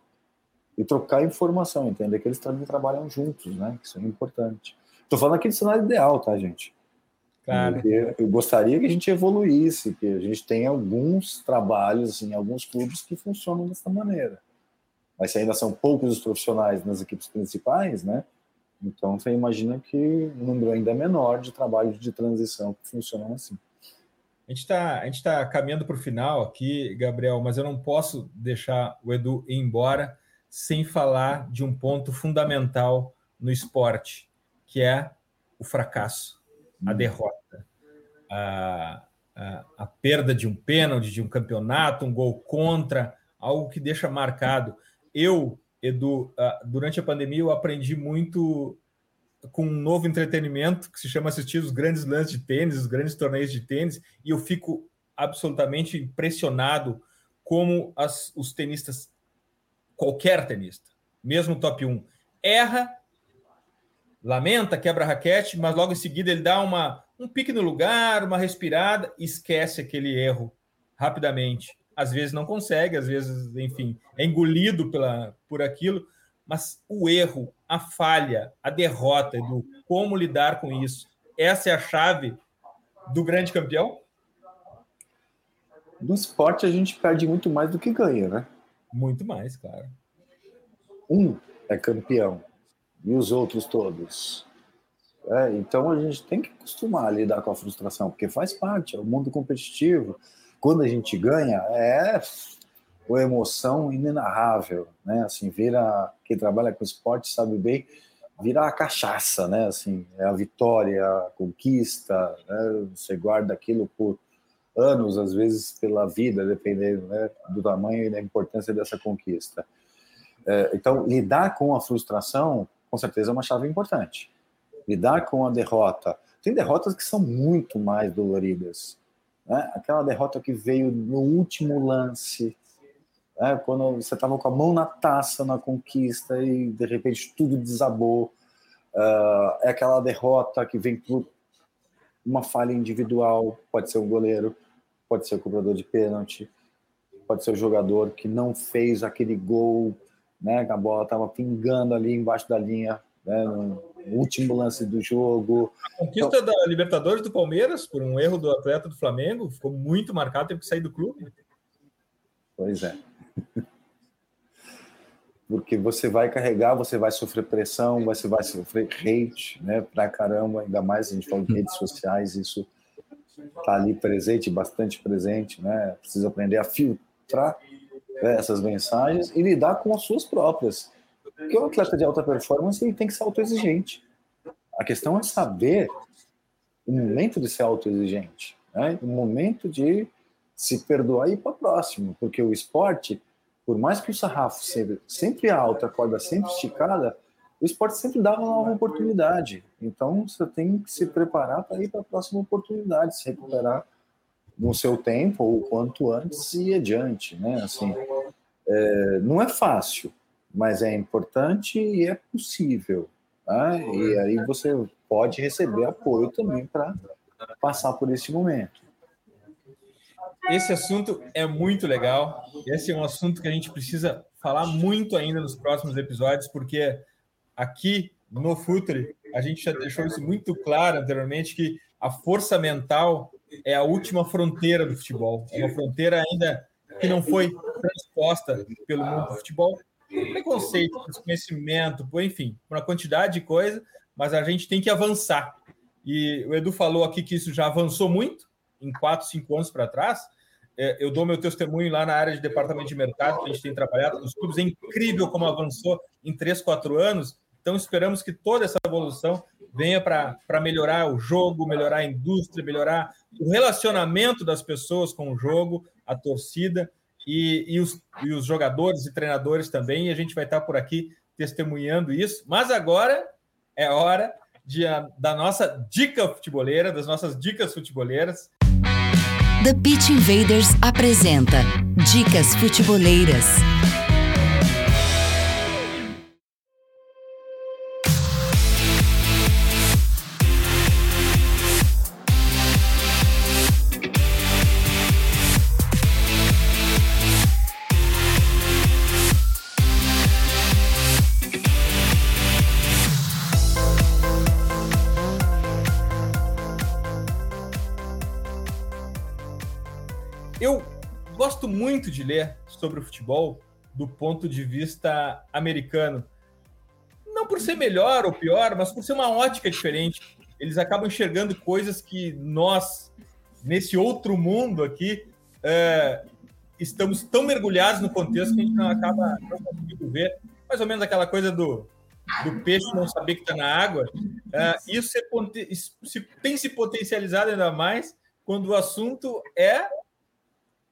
e trocar informação, entender que eles também trabalham juntos, né? Isso é importante. Estou falando aqui do cenário ideal, tá, gente? Claro. Eu gostaria que a gente evoluísse, que a gente tem alguns trabalhos, assim, alguns clubes que funcionam dessa maneira. Mas ainda são poucos os profissionais nas equipes principais, né? Então você imagina que um número ainda menor de trabalhos de transição que funcionam assim. A gente está tá caminhando para o final aqui, Gabriel, mas eu não posso deixar o Edu ir embora sem falar de um ponto fundamental no esporte, que é o fracasso a derrota, a, a, a, perda de um pênalti, de um campeonato, um gol contra, algo que deixa marcado. Eu, Edu, durante a pandemia, eu aprendi muito com um novo entretenimento que se chama assistir os grandes lances de tênis, os grandes torneios de tênis, e eu fico absolutamente impressionado como as, os tenistas, qualquer tenista, mesmo top 1, erra lamenta, quebra a raquete, mas logo em seguida ele dá uma, um pique no lugar, uma respirada, esquece aquele erro rapidamente. Às vezes não consegue, às vezes, enfim, é engolido pela, por aquilo, mas o erro, a falha, a derrota, Edu, como lidar com isso? Essa é a chave do grande campeão? do esporte a gente perde muito mais do que ganha, né? Muito mais, claro. Um é campeão e os outros todos. É, então a gente tem que acostumar a lidar com a frustração, porque faz parte, é o mundo competitivo. Quando a gente ganha, é uma emoção inenarrável, né? Assim, vira quem trabalha com esporte sabe bem, vira a cachaça, né? Assim, é a vitória, a conquista, né? Você guarda aquilo por anos, às vezes pela vida, dependendo né, do tamanho e da importância dessa conquista. É, então, lidar com a frustração, com certeza, é uma chave importante. Lidar com a derrota. Tem derrotas que são muito mais doloridas. Né? Aquela derrota que veio no último lance, né? quando você estava com a mão na taça na conquista e de repente tudo desabou. Uh, é aquela derrota que vem por uma falha individual, pode ser um goleiro, pode ser o cobrador de pênalti, pode ser o jogador que não fez aquele gol, né, a bola estava pingando ali embaixo da linha, né, no último lance do jogo. A conquista então, da Libertadores do Palmeiras, por um erro do atleta do Flamengo, ficou muito marcado, teve que sair do clube. Pois é. Porque você vai carregar, você vai sofrer pressão, você vai sofrer hate, né, pra caramba, ainda mais a gente fala de redes sociais, isso tá ali presente, bastante presente, né? Precisa aprender a filtrar essas mensagens e lidar com as suas próprias. Porque o atleta de alta performance ele tem que ser autoexigente. A questão é saber o momento de ser autoexigente, né? o momento de se perdoar e ir para o próximo, porque o esporte, por mais que o sarrafo sempre, sempre alto, a corda sempre esticada, o esporte sempre dá uma nova oportunidade. Então você tem que se preparar para ir para a próxima oportunidade, se recuperar no seu tempo ou quanto antes e adiante, né? Assim, é, não é fácil, mas é importante e é possível. Tá? E aí você pode receber apoio também para passar por esse momento. Esse assunto é muito legal. Esse é um assunto que a gente precisa falar muito ainda nos próximos episódios, porque aqui no Futre, a gente já deixou isso muito claro anteriormente, que a força mental é a última fronteira do futebol. É uma fronteira ainda que não foi transposta pelo mundo do futebol. Preconceito, desconhecimento, enfim, uma quantidade de coisa, mas a gente tem que avançar. E o Edu falou aqui que isso já avançou muito, em quatro, cinco anos para trás. É, eu dou meu testemunho lá na área de departamento de mercado, que a gente tem trabalhado nos clubes. É incrível como avançou em três, quatro anos. Então, esperamos que toda essa evolução venha para melhorar o jogo, melhorar a indústria, melhorar o relacionamento das pessoas com o jogo, a torcida e, e, os, e os jogadores e treinadores também. E a gente vai estar por aqui testemunhando isso. Mas agora é hora de, da nossa dica futeboleira, das nossas dicas futeboleiras. The Pitch Invaders apresenta Dicas Futeboleiras. Muito de ler sobre o futebol do ponto de vista americano. Não por ser melhor ou pior, mas por ser uma ótica diferente. Eles acabam enxergando coisas que nós, nesse outro mundo aqui, é, estamos tão mergulhados no contexto que a gente não acaba não conseguindo ver. Mais ou menos aquela coisa do, do peixe não saber que está na água. É, isso se, tem se potencializado ainda mais quando o assunto é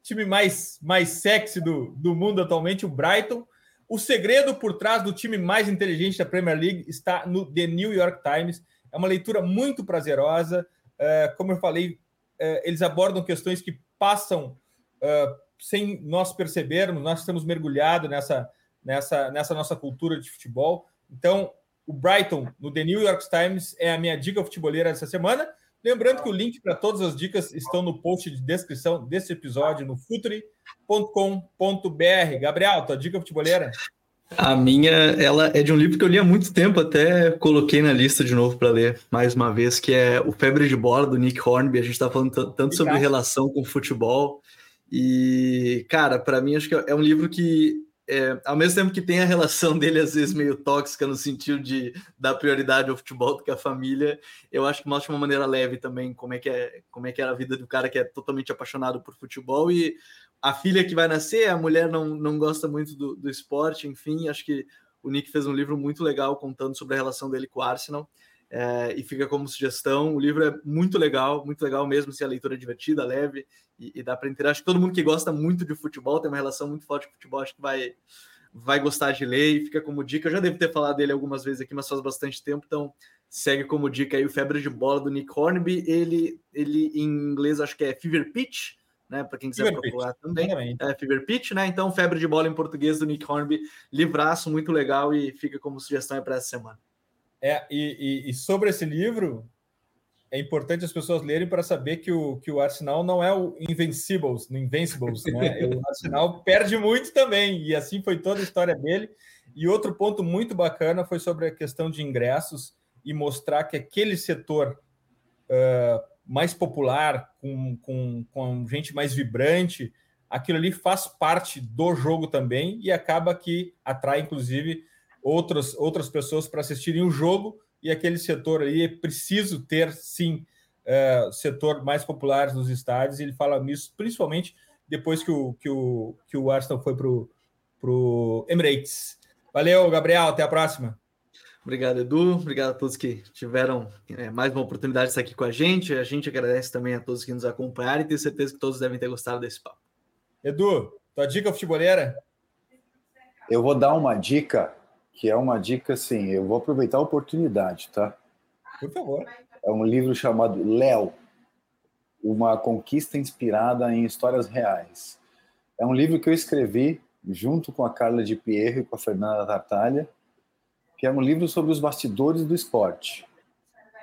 time mais, mais sexy do, do mundo atualmente, o Brighton. O segredo por trás do time mais inteligente da Premier League está no The New York Times. É uma leitura muito prazerosa. É, como eu falei, é, eles abordam questões que passam é, sem nós percebermos. Nós estamos mergulhados nessa, nessa, nessa nossa cultura de futebol. Então, o Brighton, no The New York Times, é a minha dica futeboleira dessa semana. Lembrando que o link para todas as dicas estão no post de descrição desse episódio no futuri.com.br. Gabriel, tua dica futebolera? A minha, ela é de um livro que eu li há muito tempo, até coloquei na lista de novo para ler mais uma vez, que é O Febre de Bola, do Nick Hornby. A gente está falando tanto sobre relação com futebol, E, cara, para mim acho que é um livro que é, ao mesmo tempo que tem a relação dele às vezes meio tóxica no sentido de dar prioridade ao futebol do que à família, eu acho que mostra uma maneira leve também como é que é como é que era a vida do cara que é totalmente apaixonado por futebol e a filha que vai nascer, a mulher não, não gosta muito do, do esporte, enfim, acho que o Nick fez um livro muito legal contando sobre a relação dele com o Arsenal. É, e fica como sugestão. O livro é muito legal, muito legal mesmo, se a leitura é divertida, leve e, e dá para entender. Acho que todo mundo que gosta muito de futebol tem uma relação muito forte com futebol, acho que vai, vai gostar de ler e fica como dica. Eu já devo ter falado dele algumas vezes aqui, mas faz bastante tempo, então segue como dica aí o Febre de Bola do Nick Hornby. Ele, ele em inglês acho que é Fever Pitch, né? Para quem quiser Fever procurar Pitch. também. É Fever Pitch, né? Então, Febre de Bola em português do Nick Hornby, livraço muito legal e fica como sugestão para essa semana. É, e, e, e, sobre esse livro, é importante as pessoas lerem para saber que o, que o Arsenal não é o Invincibles, no Invincibles, né? o Arsenal perde muito também, e assim foi toda a história dele. E outro ponto muito bacana foi sobre a questão de ingressos e mostrar que aquele setor uh, mais popular, com, com, com gente mais vibrante, aquilo ali faz parte do jogo também e acaba que atrai, inclusive, outras, outras pessoas para assistirem o jogo, e aquele setor aí é preciso ter, sim, uh, setor mais popular nos estádios, e ele fala nisso principalmente depois que o, que o, que o Arsenal foi para o Emirates. Valeu, Gabriel, até a próxima. Obrigado, Edu. Obrigado a todos que tiveram é, mais uma oportunidade de estar aqui com a gente. A gente agradece também a todos que nos acompanharam e tenho certeza que todos devem ter gostado desse papo. Edu, tua dica futeboleira? Eu vou dar uma dica que é uma dica assim, eu vou aproveitar a oportunidade, tá? Por favor. É um livro chamado Léo, uma conquista inspirada em histórias reais. É um livro que eu escrevi junto com a Carla de Pierro e com a Fernanda Tartalha, que é um livro sobre os bastidores do esporte.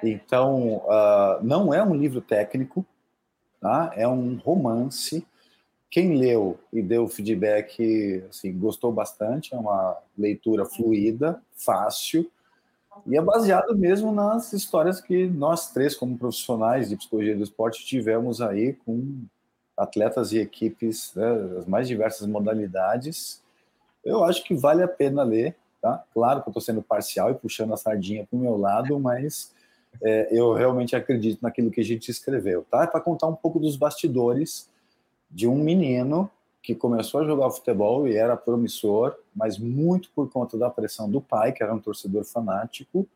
Então, uh, não é um livro técnico, tá? é um romance quem leu e deu feedback, assim, gostou bastante, é uma leitura fluida, fácil, e é baseado mesmo nas histórias que nós três, como profissionais de psicologia do esporte, tivemos aí com atletas e equipes né, das mais diversas modalidades. Eu acho que vale a pena ler, tá? Claro que eu estou sendo parcial e puxando a sardinha para o meu lado, mas é, eu realmente acredito naquilo que a gente escreveu, tá? É para contar um pouco dos bastidores de um menino que começou a jogar futebol e era promissor, mas muito por conta da pressão do pai, que era um torcedor fanático.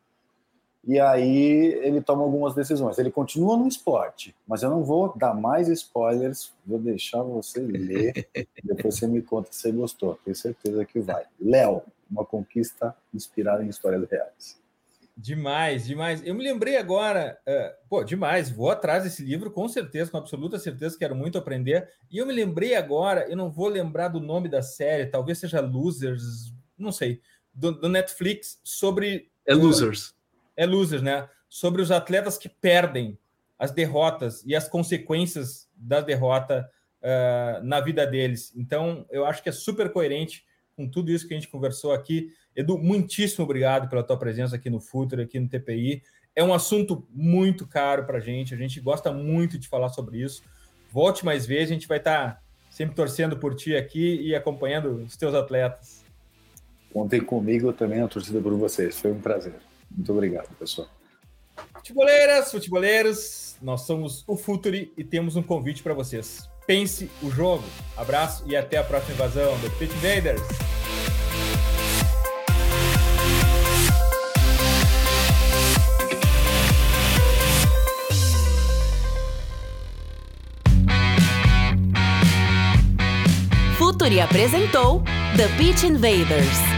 E aí ele toma algumas decisões. Ele continua no esporte, mas eu não vou dar mais spoilers, vou deixar você ler. depois você me conta se você gostou. Tenho certeza que vai. Léo, uma conquista inspirada em histórias reais. Demais, demais. Eu me lembrei agora, uh, pô, demais. Vou atrás desse livro, com certeza, com absoluta certeza, quero muito aprender. E eu me lembrei agora, eu não vou lembrar do nome da série, talvez seja Losers, não sei, do, do Netflix, sobre. É Losers. é Losers, né? Sobre os atletas que perdem as derrotas e as consequências da derrota uh, na vida deles. Então, eu acho que é super coerente com tudo isso que a gente conversou aqui. Edu, muitíssimo obrigado pela tua presença aqui no Futuro, aqui no TPI. É um assunto muito caro para a gente, a gente gosta muito de falar sobre isso. Volte mais vezes, a gente vai estar tá sempre torcendo por ti aqui e acompanhando os teus atletas. Contem comigo também a torcida por vocês, foi um prazer. Muito obrigado, pessoal. Futeboleiras, futeboleiros, nós somos o Futuri e temos um convite para vocês. Pense o jogo. Abraço e até a próxima invasão do Pit Invaders. Futuri apresentou The Pitch Invaders.